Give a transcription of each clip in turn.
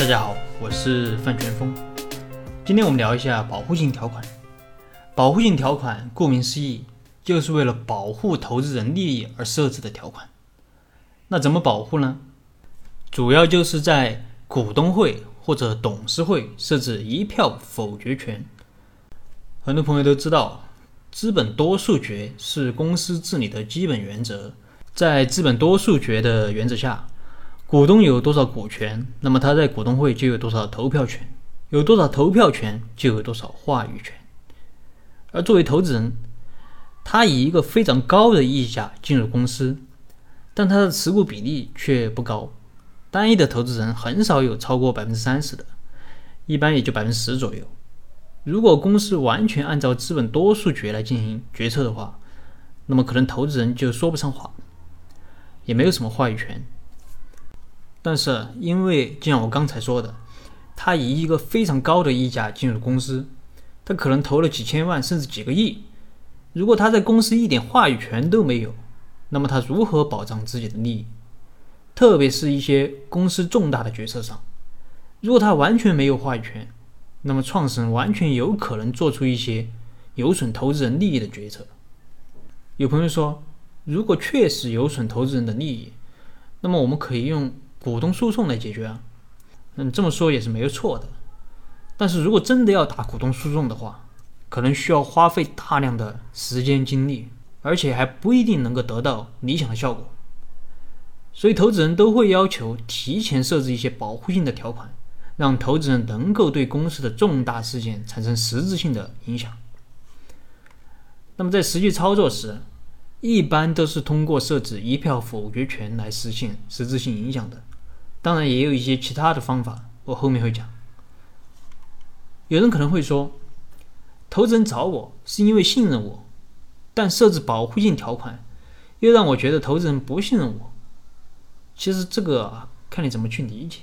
大家好，我是范全峰。今天我们聊一下保护性条款。保护性条款顾名思义，就是为了保护投资人利益而设置的条款。那怎么保护呢？主要就是在股东会或者董事会设置一票否决权。很多朋友都知道，资本多数决是公司治理的基本原则。在资本多数决的原则下，股东有多少股权，那么他在股东会就有多少投票权，有多少投票权就有多少话语权。而作为投资人，他以一个非常高的溢价进入公司，但他的持股比例却不高，单一的投资人很少有超过百分之三十的，一般也就百分之十左右。如果公司完全按照资本多数决来进行决策的话，那么可能投资人就说不上话，也没有什么话语权。但是，因为就像我刚才说的，他以一个非常高的溢价进入公司，他可能投了几千万甚至几个亿。如果他在公司一点话语权都没有，那么他如何保障自己的利益？特别是一些公司重大的决策上，如果他完全没有话语权，那么创始人完全有可能做出一些有损投资人利益的决策。有朋友说，如果确实有损投资人的利益，那么我们可以用。股东诉讼来解决啊，嗯，这么说也是没有错的。但是如果真的要打股东诉讼的话，可能需要花费大量的时间精力，而且还不一定能够得到理想的效果。所以投资人都会要求提前设置一些保护性的条款，让投资人能够对公司的重大事件产生实质性的影响。那么在实际操作时，一般都是通过设置一票否决权来实现实质性影响的。当然也有一些其他的方法，我后面会讲。有人可能会说，投资人找我是因为信任我，但设置保护性条款，又让我觉得投资人不信任我。其实这个看你怎么去理解。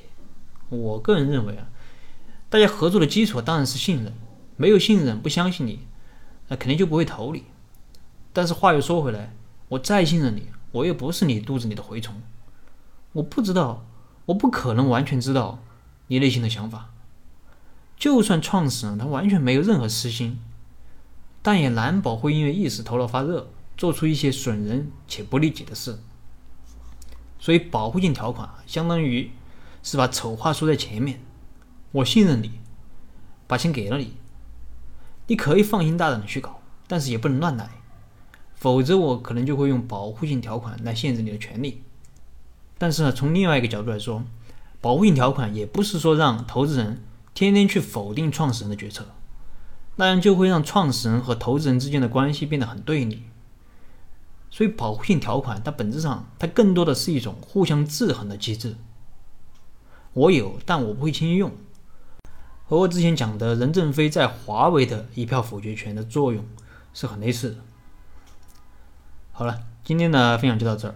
我个人认为啊，大家合作的基础当然是信任，没有信任不相信你，那肯定就不会投你。但是话又说回来，我再信任你，我又不是你肚子里的蛔虫，我不知道。我不可能完全知道你内心的想法，就算创始人他完全没有任何私心，但也难保会因为一时头脑发热，做出一些损人且不利己的事。所以保护性条款相当于是把丑话说在前面，我信任你，把钱给了你，你可以放心大胆的去搞，但是也不能乱来，否则我可能就会用保护性条款来限制你的权利。但是呢，从另外一个角度来说，保护性条款也不是说让投资人天天去否定创始人的决策，那样就会让创始人和投资人之间的关系变得很对立。所以，保护性条款它本质上它更多的是一种互相制衡的机制。我有，但我不会轻易用，和我之前讲的任正非在华为的一票否决权的作用是很类似的。好了，今天的分享就到这儿。